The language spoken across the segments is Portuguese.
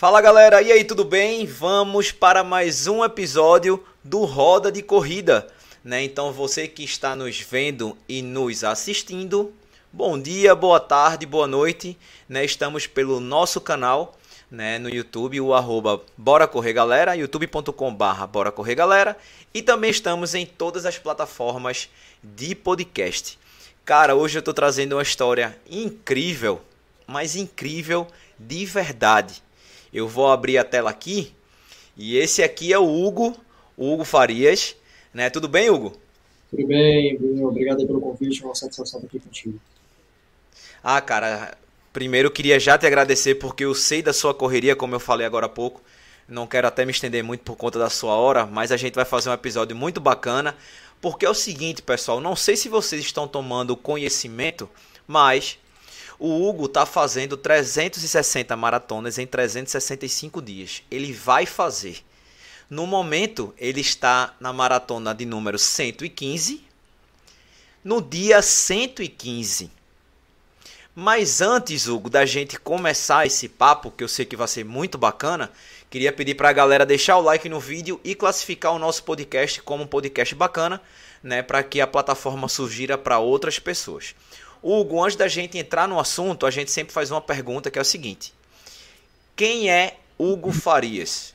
Fala galera, e aí, tudo bem? Vamos para mais um episódio do Roda de Corrida. Né? Então, você que está nos vendo e nos assistindo, bom dia, boa tarde, boa noite. Né? Estamos pelo nosso canal né? no YouTube, o arroba Bora Correr Galera, youtube.com barra Bora Correr Galera. E também estamos em todas as plataformas de podcast. Cara, hoje eu estou trazendo uma história incrível, mas incrível de verdade eu vou abrir a tela aqui. E esse aqui é o Hugo, o Hugo Farias. Né? Tudo bem, Hugo? Tudo bem, Bruno. Obrigado pelo convite. É uma satisfação estar aqui contigo. Ah, cara, primeiro queria já te agradecer porque eu sei da sua correria, como eu falei agora há pouco. Não quero até me estender muito por conta da sua hora, mas a gente vai fazer um episódio muito bacana. Porque é o seguinte, pessoal, não sei se vocês estão tomando conhecimento, mas o Hugo está fazendo 360 maratonas em 365 dias. Ele vai fazer. No momento, ele está na maratona de número 115. No dia 115. Mas antes, Hugo, da gente começar esse papo, que eu sei que vai ser muito bacana, queria pedir para a galera deixar o like no vídeo e classificar o nosso podcast como um podcast bacana, né, para que a plataforma surgira para outras pessoas. Hugo, antes da gente entrar no assunto, a gente sempre faz uma pergunta que é o seguinte: Quem é Hugo Farias?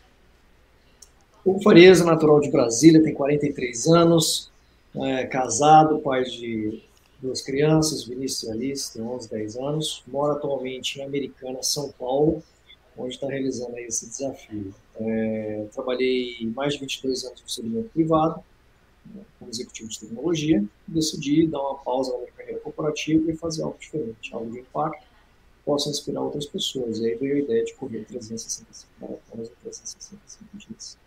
Hugo Farias é natural de Brasília, tem 43 anos, é casado, pai de duas crianças, Vinícius e Alice, tem 11, 10 anos, mora atualmente em Americana, São Paulo, onde está realizando esse desafio. É, trabalhei mais de 22 anos no segmento privado, como executivo de tecnologia, decidi dar uma pausa na minha carreira corporativa e fazer algo diferente, algo de impacto, possa inspirar outras pessoas. E aí veio a ideia de correr 365 maratonas em 365 dias.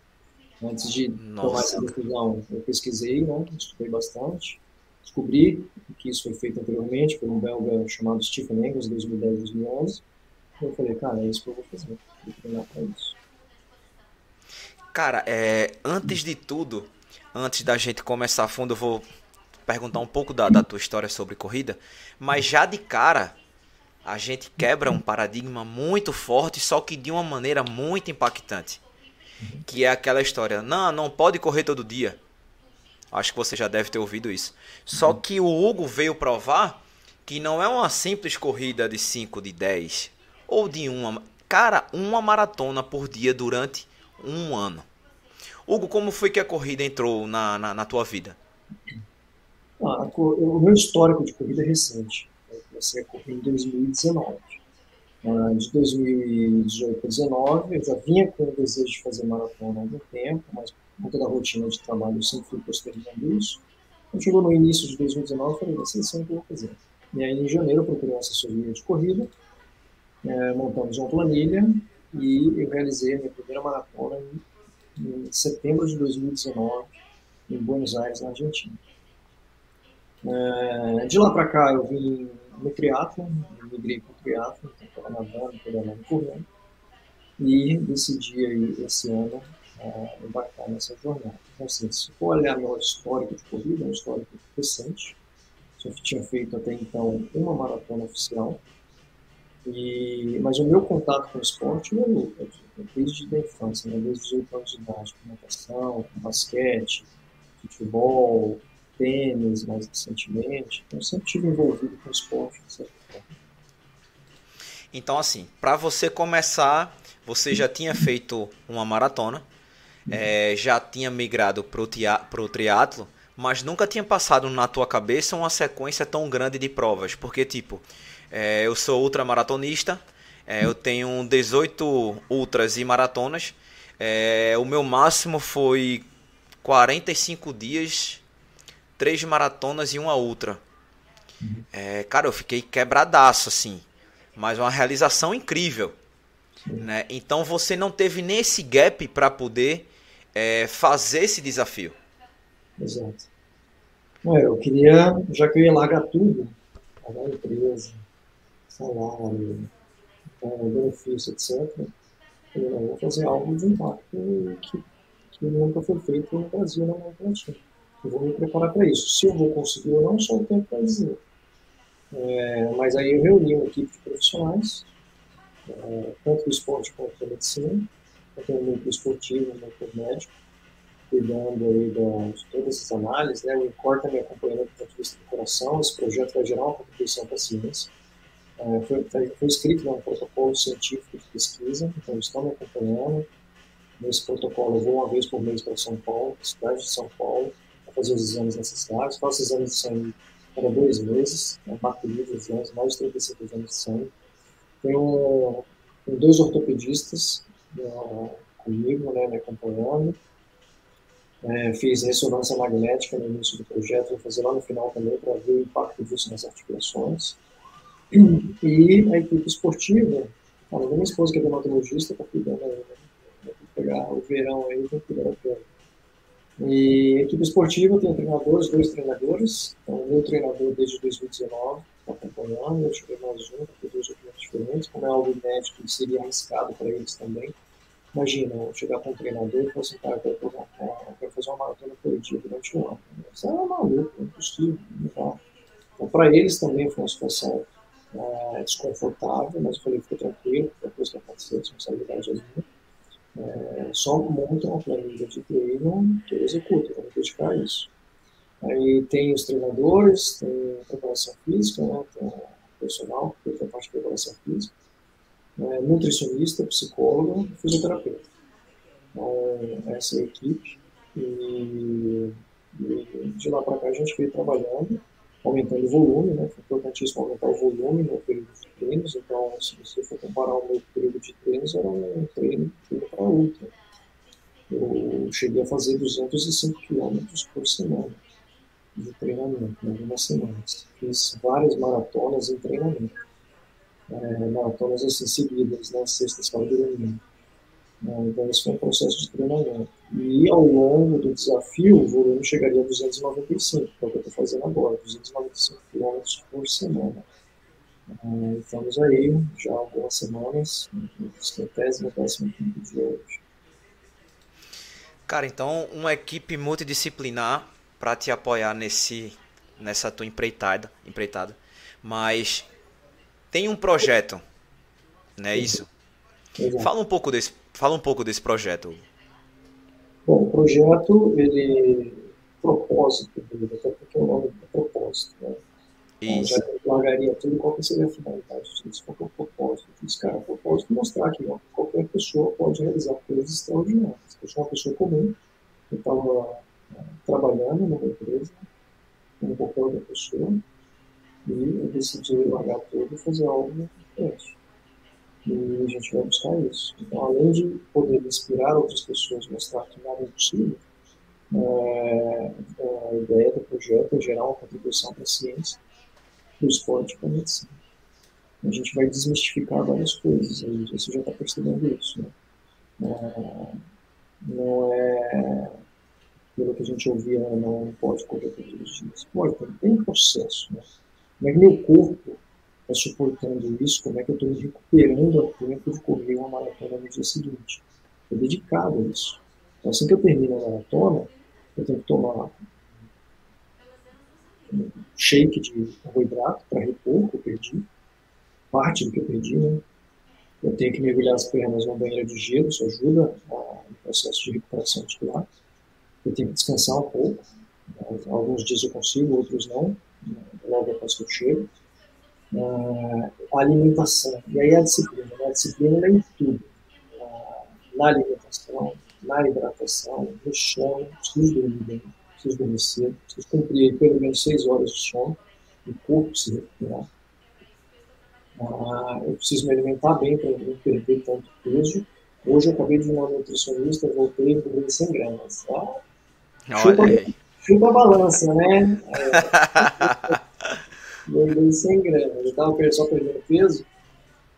Antes de Nossa. tomar essa decisão, eu pesquisei, né, estudei bastante, descobri que isso foi feito anteriormente por um belga chamado Stephen Engels, 2010 2011. E eu falei, cara, é isso que eu vou fazer, vou treinar para isso. Cara, é, antes de tudo, antes da gente começar a fundo, eu vou perguntar um pouco da, da tua história sobre corrida, mas já de cara a gente quebra um paradigma muito forte, só que de uma maneira muito impactante. Que é aquela história, não, não pode correr todo dia. Acho que você já deve ter ouvido isso. Só que o Hugo veio provar que não é uma simples corrida de 5, de 10 ou de uma. Cara, uma maratona por dia durante um ano. Hugo, como foi que a corrida entrou na, na, na tua vida? Ah, o meu histórico de corrida é recente. Eu comecei a correr em 2019. Ah, de 2018 para 2019, eu já vinha com o desejo de fazer maratona há algum tempo, mas por conta da rotina de trabalho eu sempre fui postergando isso. Quando chegou no início de 2019, eu falei, vai ser assim que eu vou fazer. E aí, em janeiro, eu procurei uma assessoria de corrida, é, montamos uma planilha e eu realizei a minha primeira maratona em em setembro de 2019, em Buenos Aires, na Argentina. É, de lá para cá, eu vim no triatlo, migrei para o triatlo, estava nadando, pedalando, correndo, e decidi aí, esse ano é, embarcar nessa jornada. Então, assim, se for olhar meu histórico de corrida, é um histórico recente, só tinha feito até então uma maratona oficial, e, mas o meu contato com o esporte é luta, desde a infância, né? desde os 18 anos de idade, com natação, com basquete, futebol, tênis mais recentemente. Então, eu sempre estive envolvido com esporte, de certa forma. Então, assim, para você começar, você já tinha feito uma maratona, é, já tinha migrado para o triatlo, mas nunca tinha passado na tua cabeça uma sequência tão grande de provas, porque, tipo, é, eu sou ultramaratonista, é, eu tenho 18 ultras e maratonas. É, o meu máximo foi 45 dias, 3 maratonas e uma ultra. É, cara, eu fiquei quebradaço, assim. Mas uma realização incrível. Né? Então você não teve nem esse gap para poder é, fazer esse desafio. Exato. Eu queria, já que eu ia largar tudo, largar a empresa, salário, benefício, etc., eu vou fazer algo de impacto que, que nunca foi feito no Brasil, na América Latina. Eu vou me preparar para isso. Se eu vou conseguir ou não, só o tempo para dizer. É, mas aí eu reuni uma equipe de profissionais, é, tanto do esporte quanto da medicina. Eu tenho um esportivo, um núcleo médico, cuidando aí da, de todas essas análises. Né? O INCOR me acompanhando do ponto de vista do coração. Esse projeto vai gerar uma contribuição para a ciência. É, foi, foi escrito né, um protocolo científico de pesquisa, então estão me acompanhando. Nesse protocolo, eu vou uma vez por mês para São Paulo, cidade de São Paulo, para fazer os exames necessários. Faço exames de sangue cada dois meses, né, livre exames, mais de 35 exames de sangue. Tenho, tenho dois ortopedistas uh, comigo, né, me acompanhando. É, fiz ressonância magnética no início do projeto, vou fazer lá no final também para ver o impacto disso nas articulações. E a equipe esportiva, a minha esposa que é dermatologista, está cuidando aí, né? pegar o verão aí, que cuidar da. E equipe esportiva tem treinadores, dois treinadores. Então, o meu treinador desde 2019 está acompanhando, eu cheguei mais um, com dois opiniões diferentes. Como é algo inédito, seria arriscado para eles também. Imagina, eu chegar com um treinador e falar assim, cara, eu quero, fazer uma maratona por dia durante um ano. Isso é maluco, é impossível, não dá. Então, para eles também foi uma situação é, desconfortável, mas eu falei, fica tranquilo, qualquer coisa que acontecer, responsabilidade é minha. É, só monta uma planilha de treino que eu executo, vou me dedicar isso. Aí tem os treinadores, tem a preparação física, né, tem o personal, que tem a parte de preparação física, é, nutricionista, psicólogo fisioterapeuta. Então, essa é a equipe. E, e de lá para cá a gente veio trabalhando aumentando o volume, né? Foi importantíssimo aumentar o volume no período de treinos. Então, se você for comparar o meu período de treinos, era um treino, treino para ultra. Eu cheguei a fazer 205 quilômetros por semana de treinamento, em algumas semanas. Fiz várias maratonas em treinamento. É, maratonas assim seguidas, né? Sexta, sábado e domingo. Então, esse foi um processo de treinamento. E ao longo do desafio, o volume chegaria a 295, que é o que eu estou fazendo agora, 295 km por semana. Uh, estamos aí já há algumas semanas, centésimo, décimo quinto de hoje. Cara, então uma equipe multidisciplinar para te apoiar nesse, nessa tua empreitada, empreitada. Mas tem um projeto, não é isso? Exato. Fala um pouco desse, fala um pouco desse projeto. Bom, o projeto, ele, propósito dele, até porque o nome é propósito, né? Então, já largaria tudo, qual que seria a finalidade disso, qual que é o propósito disso, cara? O propósito é mostrar que ó, qualquer pessoa pode realizar coisas extraordinárias. Eu sou uma pessoa comum, eu estava é, trabalhando numa empresa, como qualquer outra pessoa, e eu decidi largar tudo e fazer algo diferente. E a gente vai buscar isso. Então, além de poder inspirar outras pessoas, mostrar que nada é impossível, é, a ideia do projeto é gerar uma contribuição para a ciência, para o esporte e para a medicina. A gente vai desmistificar várias coisas, aí você já está percebendo isso. Né? É, não é pelo que a gente ouvia, não pode correr todos os dias. Pode, tem um processo. Né? É que meu corpo está suportando isso, como é que eu estou me recuperando a tempo de correr uma maratona no dia seguinte. Estou dedicado a isso. Então, assim que eu termino a maratona, eu tenho que tomar um shake de carboidrato para repor o que eu perdi, parte do que eu perdi, né? Eu tenho que mergulhar as pernas numa banheira de gelo, isso ajuda no processo de recuperação muscular. Eu tenho que descansar um pouco. Alguns dias eu consigo, outros não, logo após que eu chego uh, a alimentação. E aí a disciplina. Né? A disciplina é em tudo. Uh, na alimentação, na hidratação, no sono. Preciso dormir bem, preciso dormir cedo, preciso cumprir pelo menos seis horas de sono. O corpo se recuperar. Uh, eu preciso me alimentar bem para não perder tanto peso. Hoje eu acabei de ir uma nutricionista, voltei e comi 100 gramas. Tá? Chupa, chupa a balança, né? É, ganhei 100 gramas. Eu estava só perdendo peso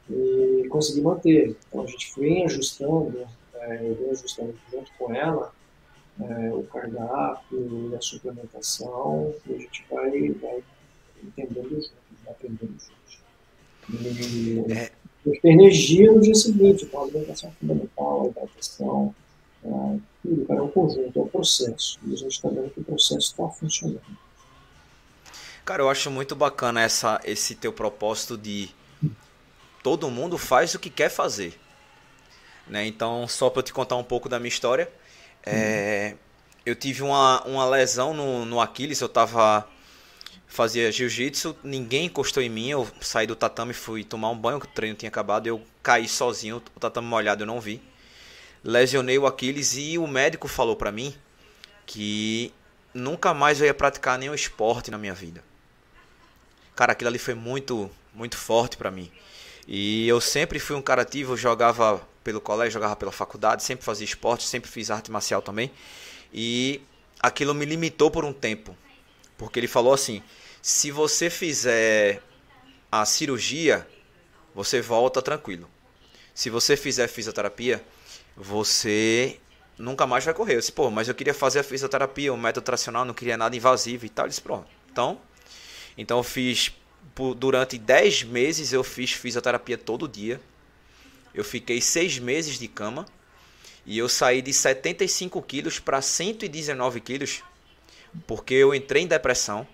e consegui manter. Então a gente vem ajustando, é, eu venho ajustando junto com ela é, o cardápio e a suplementação e a gente vai, vai entendendo juntos, vai aprendendo juntos. E, é. ter energia no dia seguinte, então a alimentação é fundamental, a hidratação, é, tudo, cara, é um conjunto, é um processo. E a gente está vendo que o processo está funcionando. Cara, eu acho muito bacana essa, esse teu propósito de todo mundo faz o que quer fazer. Né? Então, só para te contar um pouco da minha história, é, eu tive uma, uma lesão no, no Aquiles, eu tava fazia jiu-jitsu, ninguém encostou em mim, eu saí do tatame, fui tomar um banho, o treino tinha acabado, eu caí sozinho, o tatame molhado eu não vi. Lesionei o Aquiles e o médico falou para mim que nunca mais eu ia praticar nenhum esporte na minha vida. Cara, aquilo ali foi muito, muito forte para mim. E eu sempre fui um cara ativo, jogava pelo colégio, jogava pela faculdade, sempre fazia esporte, sempre fiz arte marcial também. E aquilo me limitou por um tempo. Porque ele falou assim: se você fizer a cirurgia, você volta tranquilo. Se você fizer fisioterapia, você nunca mais vai correr. Eu disse, pô, mas eu queria fazer a fisioterapia, o método tradicional, não queria nada invasivo e tal. Ele disse, pronto. Então, então eu fiz, durante 10 meses eu fiz fisioterapia todo dia. Eu fiquei 6 meses de cama. E eu saí de 75 quilos para 119 quilos. Porque eu entrei em depressão.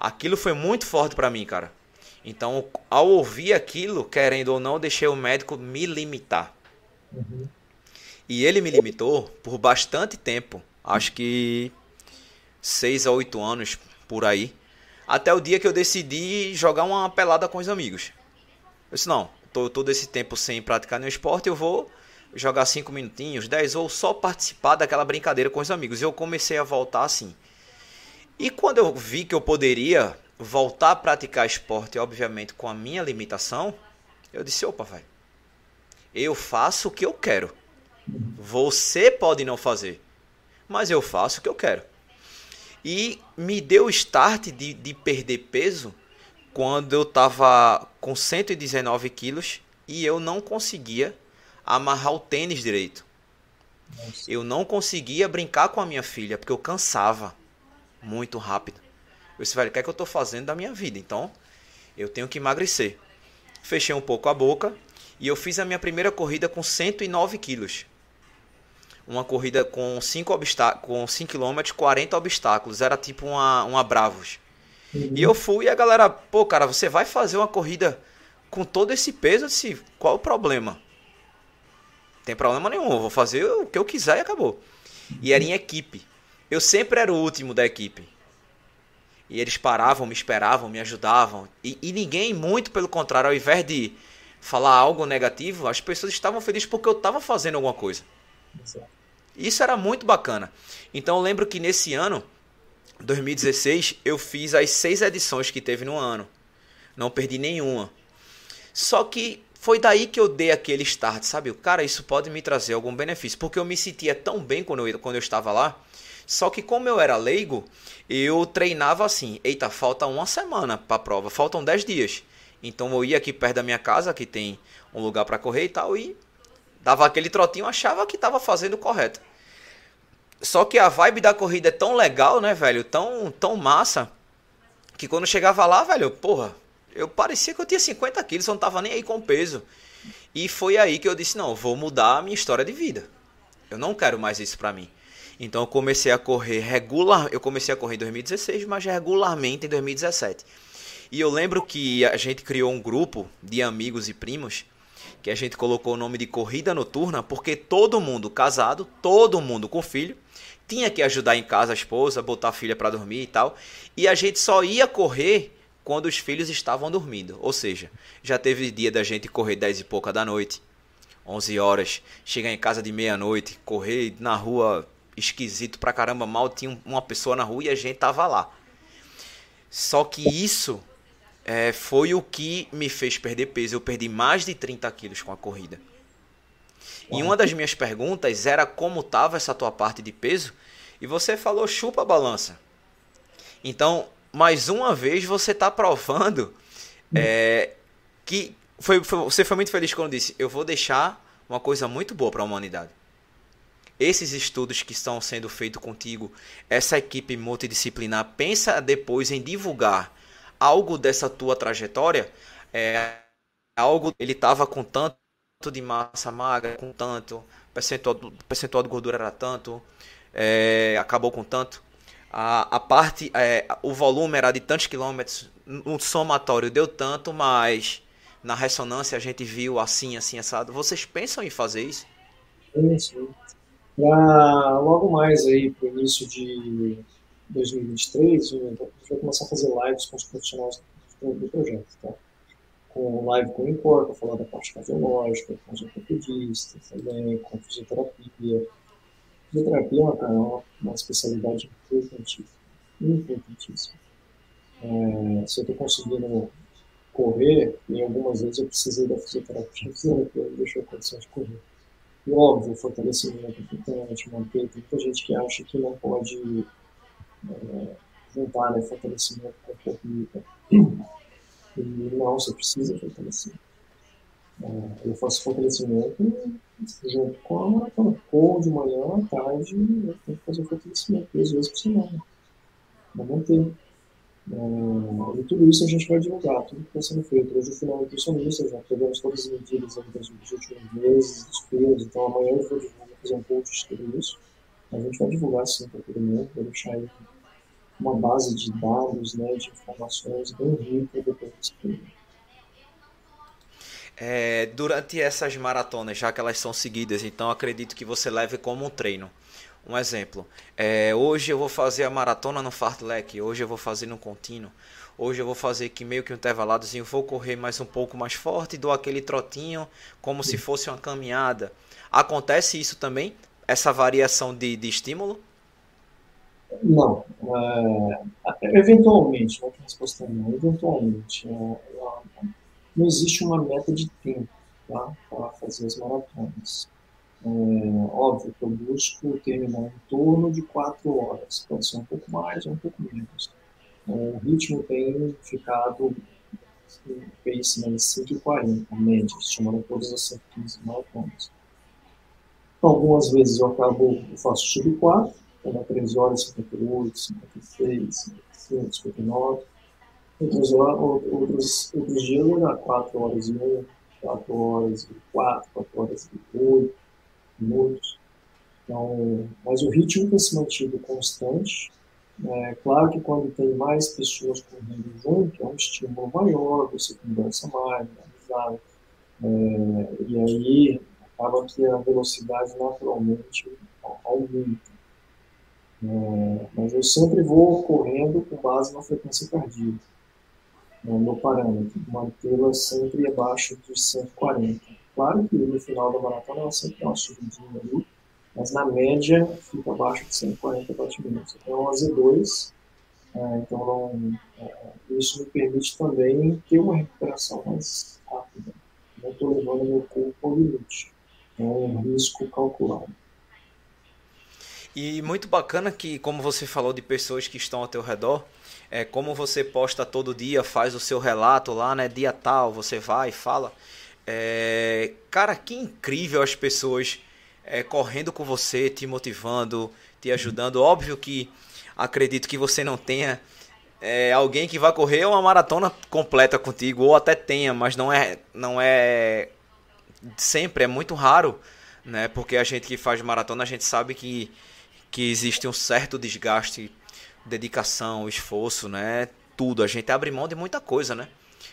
Aquilo foi muito forte para mim, cara. Então, ao ouvir aquilo, querendo ou não, deixei o médico me limitar. Uhum. E ele me limitou por bastante tempo. Acho que seis a oito anos por aí. Até o dia que eu decidi jogar uma pelada com os amigos. Eu disse, não, tô todo esse tempo sem praticar nenhum esporte, eu vou jogar cinco minutinhos, dez, ou só participar daquela brincadeira com os amigos. E eu comecei a voltar assim. E quando eu vi que eu poderia voltar a praticar esporte, obviamente com a minha limitação, eu disse, opa, velho, eu faço o que eu quero. Você pode não fazer, mas eu faço o que eu quero. E me deu o start de, de perder peso quando eu estava com 119 quilos e eu não conseguia amarrar o tênis direito. Nossa. Eu não conseguia brincar com a minha filha porque eu cansava muito rápido. Eu disse, velho, o que é que eu estou fazendo da minha vida? Então, eu tenho que emagrecer. Fechei um pouco a boca e eu fiz a minha primeira corrida com 109 quilos uma corrida com 5 com 5 km, 40 obstáculos. Era tipo uma, uma Bravos. Uhum. E eu fui e a galera, pô, cara, você vai fazer uma corrida com todo esse peso? Eu qual o problema? Tem problema nenhum, eu vou fazer o que eu quiser e acabou. E era em equipe. Eu sempre era o último da equipe. E eles paravam, me esperavam, me ajudavam. E, e ninguém, muito pelo contrário, ao invés de falar algo negativo, as pessoas estavam felizes porque eu estava fazendo alguma coisa. Exato. Isso era muito bacana. Então eu lembro que nesse ano, 2016, eu fiz as seis edições que teve no ano. Não perdi nenhuma. Só que foi daí que eu dei aquele start, sabe? Cara, isso pode me trazer algum benefício. Porque eu me sentia tão bem quando eu, quando eu estava lá. Só que como eu era leigo, eu treinava assim. Eita, falta uma semana para a prova. Faltam dez dias. Então eu ia aqui perto da minha casa, que tem um lugar para correr e tal. E dava aquele trotinho, achava que estava fazendo o correto. Só que a vibe da corrida é tão legal, né, velho? Tão, tão massa. Que quando chegava lá, velho, porra, eu parecia que eu tinha 50 quilos, eu não tava nem aí com peso. E foi aí que eu disse, não, vou mudar a minha história de vida. Eu não quero mais isso pra mim. Então eu comecei a correr regular, eu comecei a correr em 2016, mas regularmente em 2017. E eu lembro que a gente criou um grupo de amigos e primos que a gente colocou o nome de corrida noturna porque todo mundo casado, todo mundo com filho, tinha que ajudar em casa a esposa, botar a filha para dormir e tal. E a gente só ia correr quando os filhos estavam dormindo. Ou seja, já teve dia da gente correr 10 e pouca da noite, 11 horas, chegar em casa de meia-noite, correr na rua esquisito pra caramba, mal tinha uma pessoa na rua e a gente tava lá. Só que isso é, foi o que me fez perder peso. Eu perdi mais de 30 quilos com a corrida. E uma das minhas perguntas era como estava essa tua parte de peso. E você falou chupa a balança. Então, mais uma vez você está provando é, que foi, foi, você foi muito feliz quando disse: eu vou deixar uma coisa muito boa para a humanidade. Esses estudos que estão sendo feitos contigo, essa equipe multidisciplinar, pensa depois em divulgar algo dessa tua trajetória é algo ele estava com tanto de massa magra, com tanto percentual, percentual de gordura era tanto, é, acabou com tanto. A, a parte, é, o volume era de tantos quilômetros, um somatório deu tanto, mas na ressonância a gente viu assim, assim, assado. Vocês pensam em fazer isso? Sim, sim. Pra logo mais aí, para o início de 2023, a gente vai começar a fazer lives com os profissionais do projeto, tá? Com live com o Incor, para falar da parte cardiológica, com os ortopedistas também, com fisioterapia. Fisioterapia é uma, uma especialidade importantíssima, importantíssima. É, se eu estou conseguindo correr, e algumas vezes eu precisei da fisioterapia, fisioterapia me a condição de correr. E óbvio, fortalecimento é importante, manter, tem muita gente que acha que não pode é, juntar né, fortalecimento com corrida. E não, você precisa fortalecer. É, eu faço fortalecimento junto com a maratona. Ou de manhã, à tarde, eu tenho que fazer fortalecimento duas vezes por semana. Para manter. Uh, e tudo isso a gente vai divulgar, tudo que está sendo feito. Hoje, o final nutricionista, já pegamos todas as medidas dos últimos meses, dos então amanhã eu vou divulgar, fazer um post de tudo isso. A gente vai divulgar sim para todo mundo, vai deixar aí uma base de dados, né, de informações bem rica depois desse período. É, durante essas maratonas, já que elas são seguidas, então acredito que você leve como um treino. Um exemplo, é, hoje eu vou fazer a maratona no fartlek, hoje eu vou fazer no contínuo, hoje eu vou fazer aqui meio que um intervaladozinho, vou correr mais um pouco mais forte, dou aquele trotinho como se fosse uma caminhada. Acontece isso também? Essa variação de, de estímulo? Não. É, eventualmente, não resposta não, eventualmente. É, não existe uma meta de tempo tá, para fazer as maratonas. É, óbvio que eu busco terminar em torno de quatro horas, pode ser um pouco mais ou um pouco menos. É, o ritmo tem ficado em pace né, 5,40, média, chamando todas as 115 maratonas. Algumas vezes eu acabo, eu faço sub 4, então 3 horas, 58, 56, 55, 59. Outros, outros, outros dias eu dá 4 horas e 1, 4 horas e 4, 4 horas e 8 minutos. Então, mas o ritmo tem se mantido constante. É claro que quando tem mais pessoas correndo junto, é um estímulo maior, você conversa mais, amizade. É, e aí acaba que a velocidade naturalmente aumenta. É, mas eu sempre vou correndo com base na frequência cardíaca, no meu parâmetro, mantê-la sempre abaixo de 140. Claro que no final da maratona ela sempre dá uma subidinha ali, mas na média fica abaixo de 140 batimentos. Então uma Z2, é, então é, isso me permite também ter uma recuperação mais rápida. Não estou levando meu corpo ao limite. É um risco calculado. E muito bacana que, como você falou de pessoas que estão ao teu redor, é como você posta todo dia, faz o seu relato lá, né? Dia tal, você vai, fala. É, cara, que incrível as pessoas é, correndo com você, te motivando, te ajudando. Óbvio que acredito que você não tenha é, alguém que vai correr uma maratona completa contigo, ou até tenha, mas não é, não é sempre, é muito raro, né? Porque a gente que faz maratona, a gente sabe que, que existe um certo desgaste, dedicação, esforço, né? Tudo. A gente abre mão de muita coisa, né?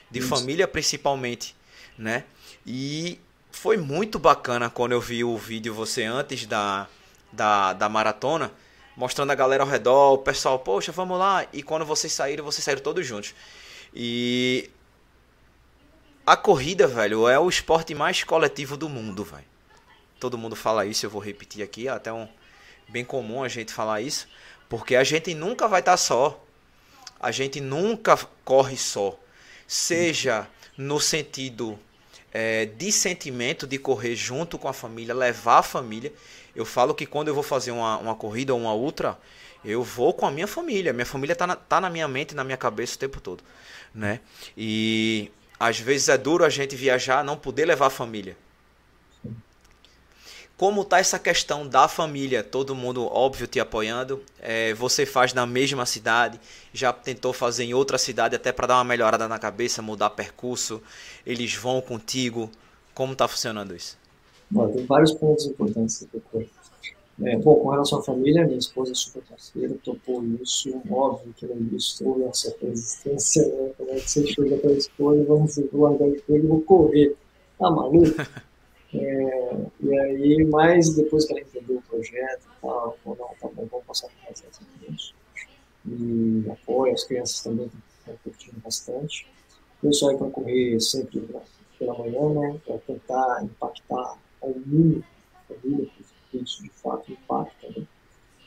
De Isso. família principalmente, né? E foi muito bacana quando eu vi o vídeo você antes da, da, da maratona, mostrando a galera ao redor, o pessoal, poxa, vamos lá. E quando vocês saíram, vocês saíram todos juntos. E a corrida, velho, é o esporte mais coletivo do mundo, velho. Todo mundo fala isso, eu vou repetir aqui, até um bem comum a gente falar isso, porque a gente nunca vai estar tá só. A gente nunca corre só. Seja no sentido é, de sentimento de correr junto com a família, levar a família. Eu falo que quando eu vou fazer uma, uma corrida ou uma outra, eu vou com a minha família. Minha família está na, tá na minha mente, na minha cabeça o tempo todo, né? E às vezes é duro a gente viajar, não poder levar a família. Como tá essa questão da família? Todo mundo, óbvio, te apoiando. É, você faz na mesma cidade, já tentou fazer em outra cidade até para dar uma melhorada na cabeça, mudar percurso. Eles vão contigo. Como tá funcionando isso? Bom, tem vários pontos importantes. É, bom, com relação à família, minha esposa é super parceira, topou isso. Óbvio que no início houve uma certa resistência, né? Como é que você chega para a esposa, vamos guardar o emprego e vou correr. Tá maluco? É, e aí, mas depois que ela entendeu o projeto e tal, falou, não, tá bom, vamos passar por mais 10 minutos. E apoia, as crianças também estão curtindo bastante. Eu saio para correr sempre pela manhã, né, para tentar impactar ao mínimo a família, porque isso de fato impacta. Né?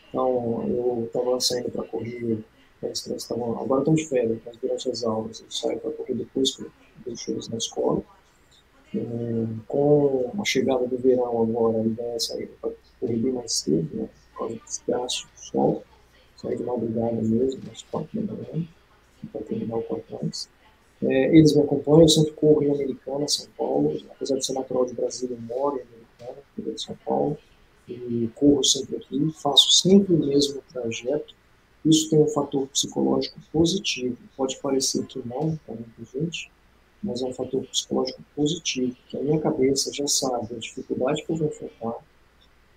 Então, eu estava saindo para correr, as crianças estavam, agora estão de férias, mas durante as aulas eu saio para correr depois que eu deixo eles na escola. Com a chegada do verão agora, a ideia é sair para correr mais cedo, né, por causa do do sol, sair de madrugada mesmo, às quatro da manhã, para terminar o quanto antes. É, eles me acompanham, eu sempre corro em Americana, São Paulo, apesar de ser natural de Brasília, eu moro em Americana, cuido de São Paulo, e corro sempre aqui, faço sempre o mesmo trajeto. Isso tem um fator psicológico positivo, pode parecer que não para muita gente, mas é um fator psicológico positivo, que a minha cabeça já sabe a dificuldade que eu vou enfrentar,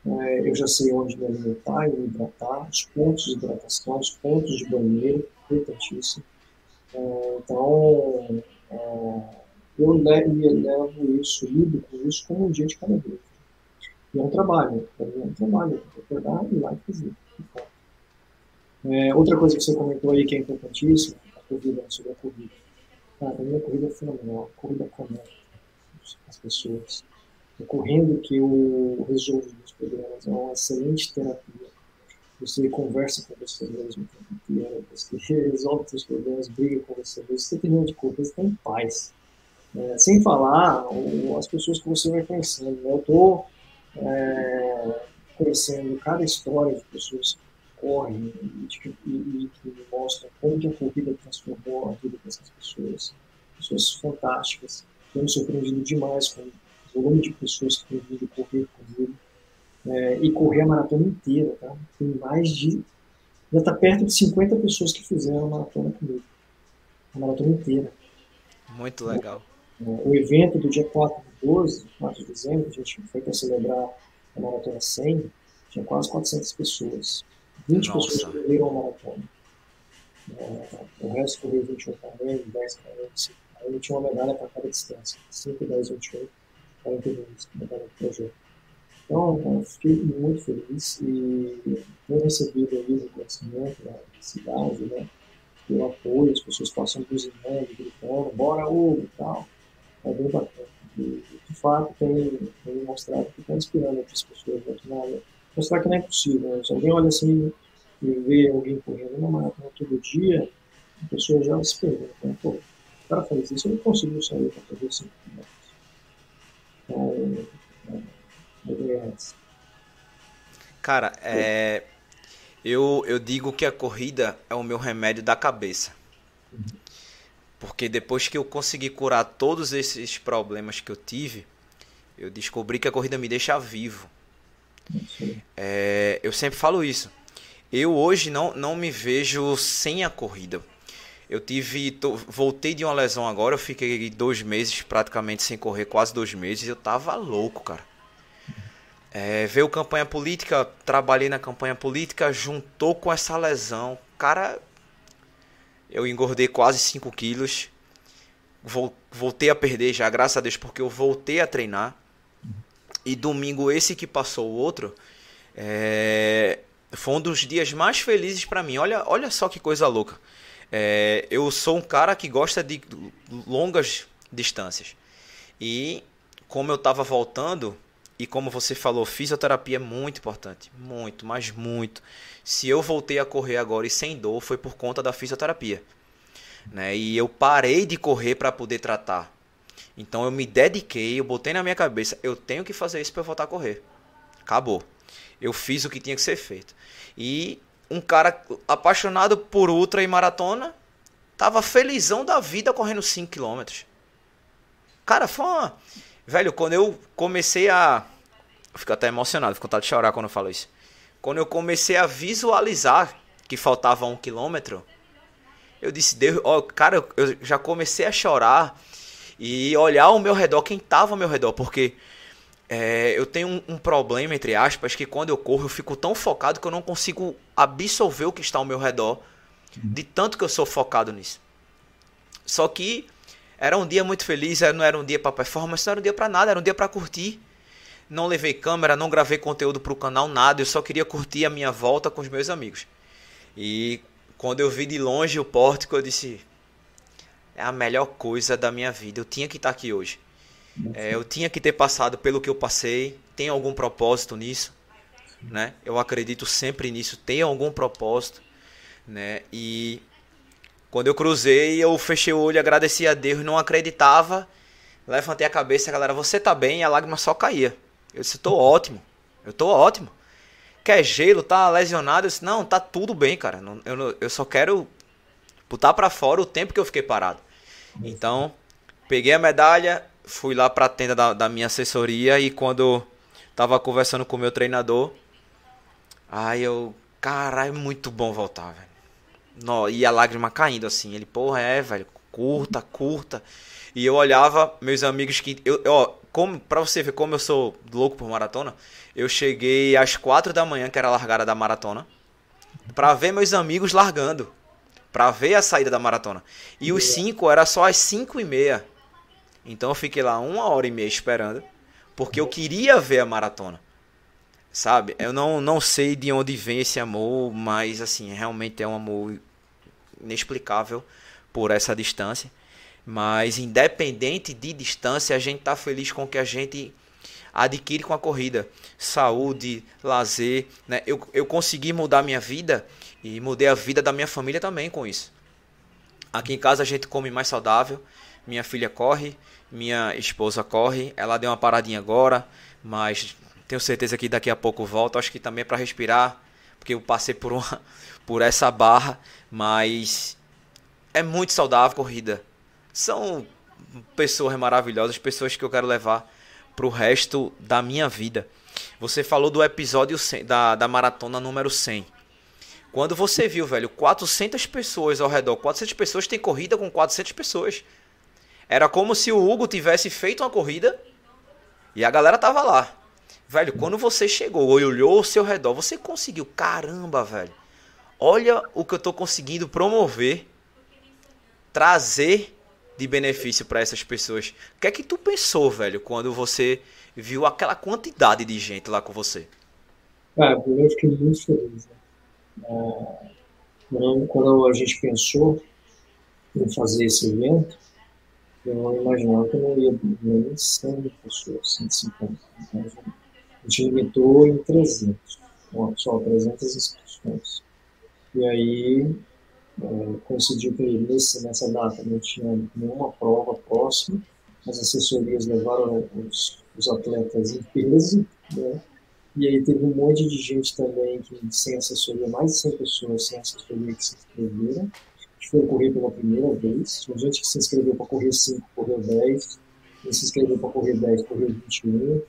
é, eu já sei onde me alimentar e me hidratar, os pontos de hidratação, os pontos de banheiro, importantíssimo. É, então, é, eu levo isso, lido com isso como um dia de cada vez. E é um trabalho, é um trabalho, eu vou pegar e lá fazer. É, outra coisa que você comentou aí que é importantíssima, a corrida, sobre a corrida. Cara, a minha corrida é fenomenal, a corrida conecta as pessoas. É correndo que eu resolvo os problemas, é uma excelente terapia você conversa com você mesmo você resolve seus problemas, briga com você mesmo, você tem de culpa, você tem paz. É, sem falar as pessoas que você vai conhecendo. Né? Eu estou é, conhecendo cada história de pessoas que correm e, que, e, que me mostram como que a corrida transformou a vida dessas pessoas. Pessoas fantásticas. Tenho me surpreendido demais com o volume de pessoas que têm vindo correr comigo é, e correr a maratona inteira, tá? Tem mais de. Já está perto de 50 pessoas que fizeram a maratona comigo. A maratona inteira. Muito legal. O, é, o evento do dia 4 de 12, 4 de dezembro, a gente foi para celebrar a maratona 100, tinha quase 400 pessoas. 20 Nossa. pessoas correram a maratona. É, o resto correu 21 km, 10 km, 5 km, tinha uma medalha para cada distância. 5, 10, 28, 42, medalha do projeto. Então, eu fiquei muito feliz e tenho recebido ali o reconhecimento da cidade, né? Pelo apoio, as pessoas passam buzinando, gritando, bora Hugo e tal. É bem bacana. E, de fato, tem, tem mostrado que está inspirando outras pessoas. Né? Mostrar que não é possível. Né? Se alguém olha assim e vê alguém correndo na maratona todo dia, a pessoa já se pergunta, né? pô, o cara isso, eu não consigo sair para fazer 5 Então, é, Cara, é, eu, eu digo que a corrida é o meu remédio da cabeça. Porque depois que eu consegui curar todos esses problemas que eu tive, eu descobri que a corrida me deixa vivo. É, eu sempre falo isso. Eu hoje não, não me vejo sem a corrida. Eu tive. Tô, voltei de uma lesão agora, eu fiquei dois meses praticamente sem correr, quase dois meses. Eu tava louco, cara. É, veio campanha política, trabalhei na campanha política, juntou com essa lesão. Cara, eu engordei quase 5 quilos. Voltei a perder já, graças a Deus, porque eu voltei a treinar. E domingo, esse que passou o outro, é, foi um dos dias mais felizes para mim. Olha, olha só que coisa louca. É, eu sou um cara que gosta de longas distâncias. E como eu tava voltando, e como você falou, fisioterapia é muito importante. Muito, mas muito. Se eu voltei a correr agora e sem dor, foi por conta da fisioterapia. Né? E eu parei de correr para poder tratar. Então eu me dediquei, eu botei na minha cabeça, eu tenho que fazer isso para voltar a correr. Acabou. Eu fiz o que tinha que ser feito. E um cara apaixonado por ultra e maratona, tava felizão da vida correndo 5 km. Cara, foi uma Velho, quando eu comecei a. Eu fico até emocionado, fico vontade de chorar quando eu falo isso. Quando eu comecei a visualizar que faltava um quilômetro, eu disse, Deus, ó, cara, eu já comecei a chorar e olhar ao meu redor, quem tava ao meu redor, porque é, eu tenho um, um, problema, entre aspas, que quando eu corro eu fico tão focado que eu não consigo absorver o que está ao meu redor, de tanto que eu sou focado nisso. Só que era um dia muito feliz, não era um dia para performance, não era um dia para nada, era um dia para curtir. Não levei câmera, não gravei conteúdo para o canal, nada, eu só queria curtir a minha volta com os meus amigos. E quando eu vi de longe o pórtico, eu disse: é a melhor coisa da minha vida, eu tinha que estar aqui hoje. É, eu tinha que ter passado pelo que eu passei. Tem algum propósito nisso, né? Eu acredito sempre nisso. Tem algum propósito, né? E quando eu cruzei, eu fechei o olho, agradeci a Deus, não acreditava. Levantei a cabeça, galera, você tá bem? E a lágrima só caía. Eu disse, tô ótimo. Eu tô ótimo. Quer gelo? Tá lesionado? Eu disse, não, tá tudo bem, cara. Eu, eu só quero botar para fora o tempo que eu fiquei parado. Então, peguei a medalha, fui lá para a tenda da, da, minha assessoria e quando tava conversando com o meu treinador, aí eu, caralho, muito bom voltar, velho. No, e a lágrima caindo assim. Ele, porra, é, velho, curta, curta. E eu olhava meus amigos que eu, ó, como para você ver como eu sou louco por maratona, eu cheguei às quatro da manhã, que era a largada da maratona, para ver meus amigos largando, para ver a saída da maratona. E os cinco era só às cinco e meia. Então eu fiquei lá uma hora e meia esperando, porque eu queria ver a maratona. Sabe? Eu não, não sei de onde vem esse amor, mas assim, realmente é um amor inexplicável por essa distância. Mas independente de distância, a gente tá feliz com o que a gente adquire com a corrida. Saúde, lazer, né? Eu, eu consegui mudar minha vida e mudei a vida da minha família também com isso. Aqui em casa a gente come mais saudável, minha filha corre, minha esposa corre, ela deu uma paradinha agora, mas tenho certeza que daqui a pouco volta. Acho que também é para respirar, porque eu passei por uma, por essa barra, mas é muito saudável a corrida. São pessoas maravilhosas, pessoas que eu quero levar para o resto da minha vida. Você falou do episódio 100, da, da maratona número 100. Quando você viu, velho, 400 pessoas ao redor, 400 pessoas tem corrida com 400 pessoas. Era como se o Hugo tivesse feito uma corrida e a galera tava lá. Velho, quando você chegou e olhou ao seu redor, você conseguiu. Caramba, velho. Olha o que eu tô conseguindo promover, trazer de benefício para essas pessoas. O que é que tu pensou, velho, quando você viu aquela quantidade de gente lá com você? Cara, eu fiquei muito feliz. Né? É, quando a gente pensou em fazer esse evento, eu não imaginava que eu não ia nem 100 pessoas, 150. Então, a gente limitou em 300, só 300 inscrições. E aí é, coincidiu que nesse, nessa data não tinha nenhuma prova próxima, as assessorias levaram os, os atletas em peso, né? E aí teve um monte de gente também que sem assessoria, mais de 100 pessoas sem assessoria que se inscreveram que foi correr pela primeira vez. Tinha gente que se inscreveu para correr 5, correu 10. Quem se inscreveu para correr 10, correu 21.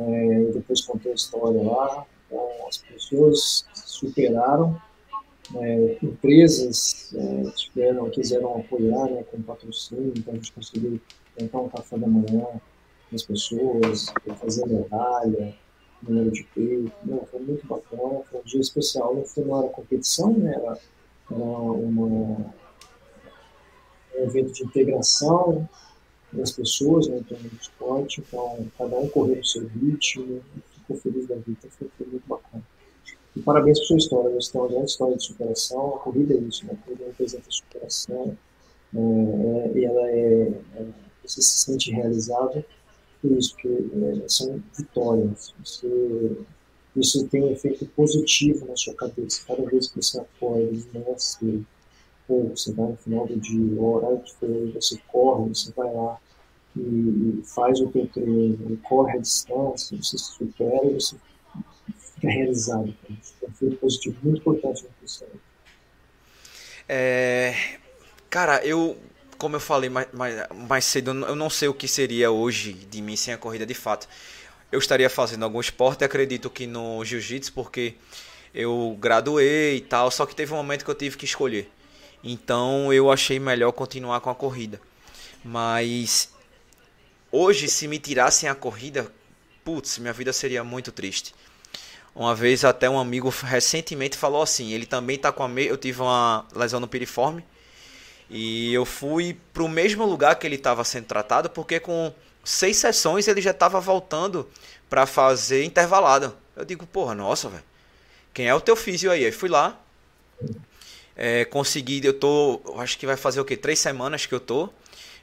É, depois contou a história lá. Então, as pessoas superaram. É, empresas é, tiveram, quiseram apoiar né, com patrocínio, então a gente conseguiu tentar um café da manhã com as pessoas, fazer medalha, número de peito. Não, foi muito bacana, foi um dia especial. Não foi na competição, né, era uma, um evento de integração das pessoas né, torno do esporte, então cada um correu o seu ritmo, ficou feliz da vida, foi, foi muito bacana. E parabéns por sua história, você tem uma história de superação, a corrida é isso, né? corrida representa superação, é, é, e ela é, é, você se sente realizado por isso, porque é, são vitórias, você isso tem um efeito positivo na sua cabeça. Cada vez que você acorda de ou você vai no final do dia, o horário for, você corre, você vai lá e, e faz o teu treino, corre a distância, você se supera e você fica realizado. Isso é um positivo muito importante na pessoa. É, cara, eu, como eu falei mais, mais, mais cedo, eu não sei o que seria hoje de mim sem a corrida de fato eu estaria fazendo algum esporte, acredito que no jiu-jitsu, porque eu graduei e tal, só que teve um momento que eu tive que escolher. Então eu achei melhor continuar com a corrida. Mas hoje, se me tirassem a corrida, putz, minha vida seria muito triste. Uma vez até um amigo recentemente falou assim, ele também tá com a me... eu tive uma lesão no piriforme e eu fui pro mesmo lugar que ele estava sendo tratado porque com seis sessões ele já estava voltando para fazer intervalado. Eu digo, porra, nossa, velho. Quem é o teu físio aí? Aí fui lá, é, consegui, eu tô, acho que vai fazer o quê? Três semanas que eu tô.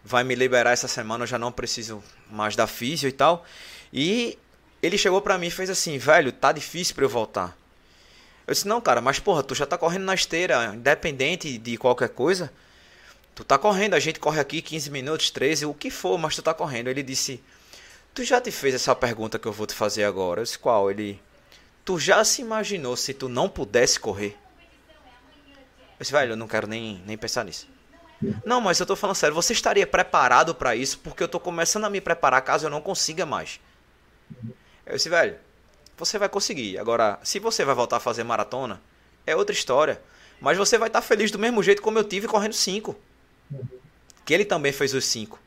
Vai me liberar essa semana, eu já não preciso mais da físio e tal. E ele chegou pra mim e fez assim, velho, tá difícil pra eu voltar. Eu disse, não, cara, mas porra, tu já tá correndo na esteira, independente de qualquer coisa. Tu tá correndo, a gente corre aqui 15 minutos, 13, o que for, mas tu tá correndo. Ele disse, tu já te fez essa pergunta que eu vou te fazer agora? Eu disse, qual? Ele, tu já se imaginou se tu não pudesse correr? Eu disse, velho, eu não quero nem, nem pensar nisso. Não, mas eu tô falando sério, você estaria preparado para isso? Porque eu tô começando a me preparar caso eu não consiga mais. Eu disse, velho, você vai conseguir. Agora, se você vai voltar a fazer maratona, é outra história. Mas você vai estar feliz do mesmo jeito como eu tive correndo 5. Que ele também fez os 5.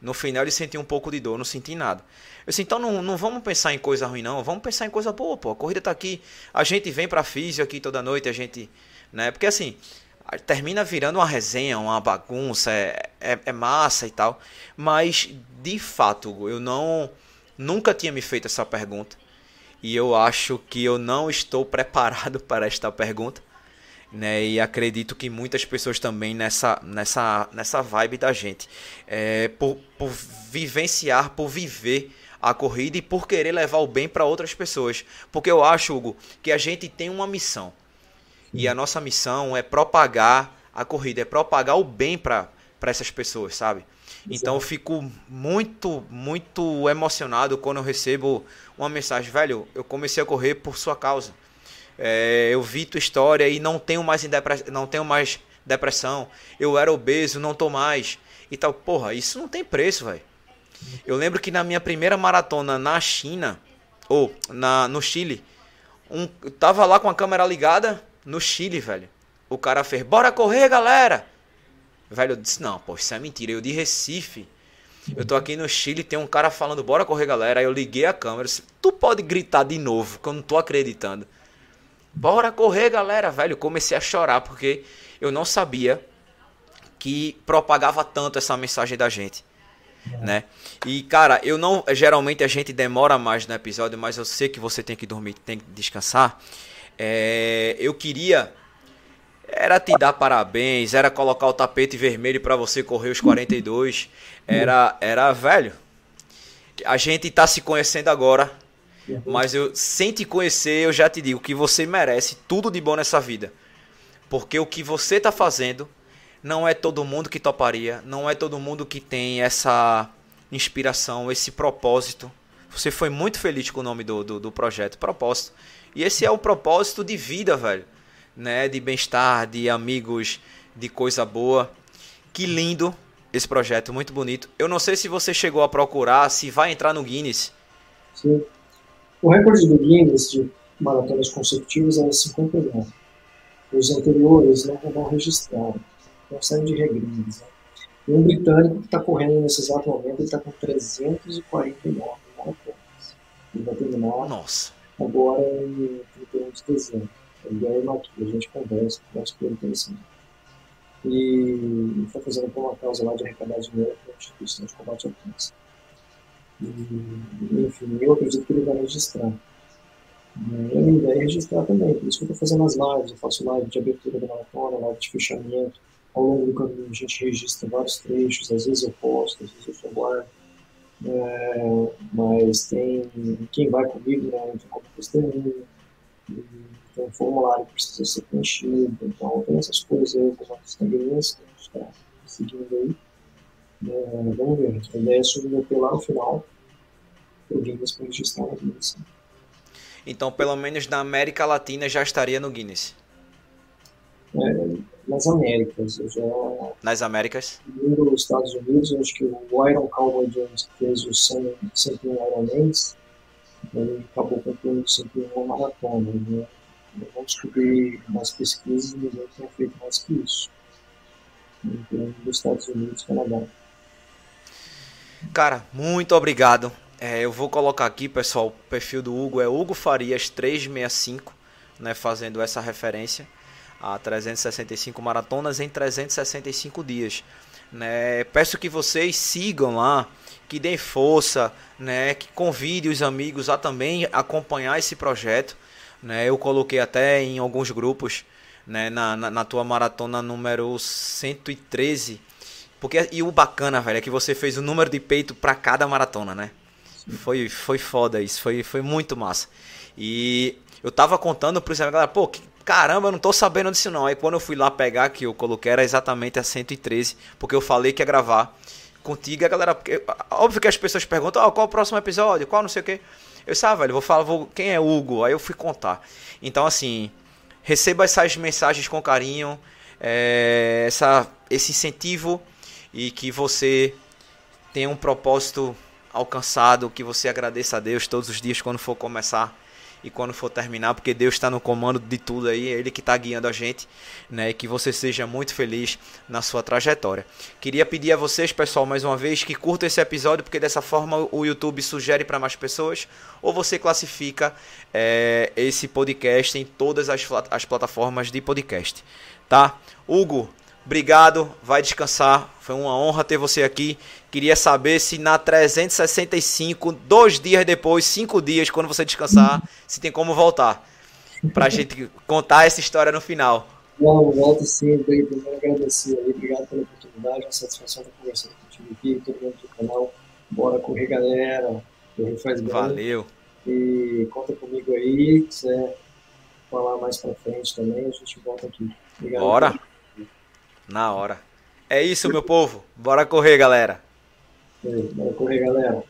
No final ele sentiu um pouco de dor, não senti nada. Eu disse, então não, não vamos pensar em coisa ruim, não. Vamos pensar em coisa boa, pô. A corrida tá aqui. A gente vem pra físio aqui toda noite, a gente. Né? Porque assim, termina virando uma resenha, uma bagunça, é, é, é massa e tal. Mas, de fato, eu não Nunca tinha me feito essa pergunta e eu acho que eu não estou preparado para esta pergunta. Né, e acredito que muitas pessoas também nessa, nessa, nessa vibe da gente. É, por, por vivenciar, por viver a corrida e por querer levar o bem para outras pessoas. Porque eu acho, Hugo, que a gente tem uma missão. E a nossa missão é propagar a corrida, é propagar o bem para essas pessoas, sabe? Então eu fico muito, muito emocionado quando eu recebo uma mensagem, velho, eu comecei a correr por sua causa. É, eu vi tua história e não tenho mais não tenho mais depressão. Eu era obeso, não tô mais. E tal, porra, isso não tem preço, velho. Eu lembro que na minha primeira maratona na China, ou na, no Chile, um, eu tava lá com a câmera ligada no Chile, velho. O cara fez, bora correr, galera! Velho, eu disse, não, pô, isso é mentira. Eu de Recife. Eu tô aqui no Chile, tem um cara falando, bora correr, galera. Aí eu liguei a câmera. Disse, tu pode gritar de novo, que eu não tô acreditando. Bora correr, galera, velho. Comecei a chorar porque eu não sabia que propagava tanto essa mensagem da gente. Né? E cara, eu não. Geralmente a gente demora mais no episódio, mas eu sei que você tem que dormir, tem que descansar. É, eu queria era te dar parabéns, era colocar o tapete vermelho para você correr os 42. Era, era velho. A gente tá se conhecendo agora, mas eu sem te conhecer, eu já te digo que você merece tudo de bom nessa vida. Porque o que você tá fazendo não é todo mundo que toparia, não é todo mundo que tem essa inspiração, esse propósito. Você foi muito feliz com o nome do, do, do projeto, propósito. E esse é o propósito de vida, velho né, de bem-estar, de amigos, de coisa boa. Que lindo esse projeto, muito bonito. Eu não sei se você chegou a procurar, se vai entrar no Guinness. Sim. O recorde do Guinness de maratonas consecutivas é 51. Os anteriores não vão registrar. Então, série de regrinhas. Né? E um britânico que está correndo nesse exato momento, está com 349 maratonas. Ele vai terminar Nossa. agora em 31 de dezembro. Ele é aqui, a gente conversa, conversa com ele interessante. E está fazendo por uma causa lá de arrecadar dinheiro para a instituição de combate ao câncer. E, enfim, eu acredito que ele vai registrar. E ele vai registrar também, por isso que eu estou fazendo as lives, eu faço live de abertura da maratona, live de fechamento. Ao longo do caminho a gente registra vários trechos, às vezes eu posto, às vezes eu só guardo. É, mas tem quem vai comigo, né, tem como testemunha, tem um formulário que precisa ser preenchido, então tem essas coisas aí, algumas regrinhas que a gente está seguindo aí. É, vamos ver, a ideia é submeter lá no final o Guinness para registrar no Guinness. Então, pelo menos na América Latina já estaria no Guinness. É, nas Américas, eu já. Nas Américas? Nos Estados Unidos, eu acho que o Iron Cowboy Jones, fez o 100, 101 Ironmans, ele acabou concluindo 101 maratona. Né? Vão descobrir mais pesquisas, ninguém tem feito mais que isso. Então, dos Estados Unidos e Canadá. Cara, muito obrigado. É, eu vou colocar aqui, pessoal, o perfil do Hugo é Hugo Farias 365, né, fazendo essa referência a 365 maratonas em 365 dias. Né? Peço que vocês sigam lá, que deem força, né? que convide os amigos a também acompanhar esse projeto. Né? Eu coloquei até em alguns grupos né? na, na, na tua maratona número 113. Porque, e o bacana, velho, é que você fez o número de peito para cada maratona, né? Foi, foi foda isso, foi, foi muito massa. E eu tava contando pro exemplo, galera, pô, caramba, eu não tô sabendo disso não. Aí quando eu fui lá pegar, que eu coloquei, era exatamente a 113, porque eu falei que ia gravar contigo, a galera. Porque, óbvio que as pessoas perguntam, oh, qual o próximo episódio? Qual não sei o quê. Eu disse, ah, velho, vou falar, vou, quem é Hugo? Aí eu fui contar. Então, assim, receba essas mensagens com carinho, é, essa, esse incentivo e que você tenha um propósito alcançado, que você agradeça a Deus todos os dias quando for começar e quando for terminar, porque Deus está no comando de tudo aí, é Ele que está guiando a gente, né? E que você seja muito feliz na sua trajetória. Queria pedir a vocês, pessoal, mais uma vez, que curtam esse episódio, porque dessa forma o YouTube sugere para mais pessoas, ou você classifica é, esse podcast em todas as, as plataformas de podcast, tá? Hugo, Obrigado, vai descansar. Foi uma honra ter você aqui. Queria saber se na 365, dois dias depois, cinco dias, quando você descansar, se tem como voltar. Pra gente contar essa história no final. Não, volto sim. Primeiro agradecer aí. Obrigado pela oportunidade. Uma satisfação estar conversando contigo aqui, todo mundo do canal. Bora correr, galera. Correr faz bem. Valeu. E conta comigo aí. Se quiser falar mais pra frente também, a gente volta aqui. Obrigado. Bora. Na hora. É isso, meu povo. Bora correr, galera. Bora correr, galera.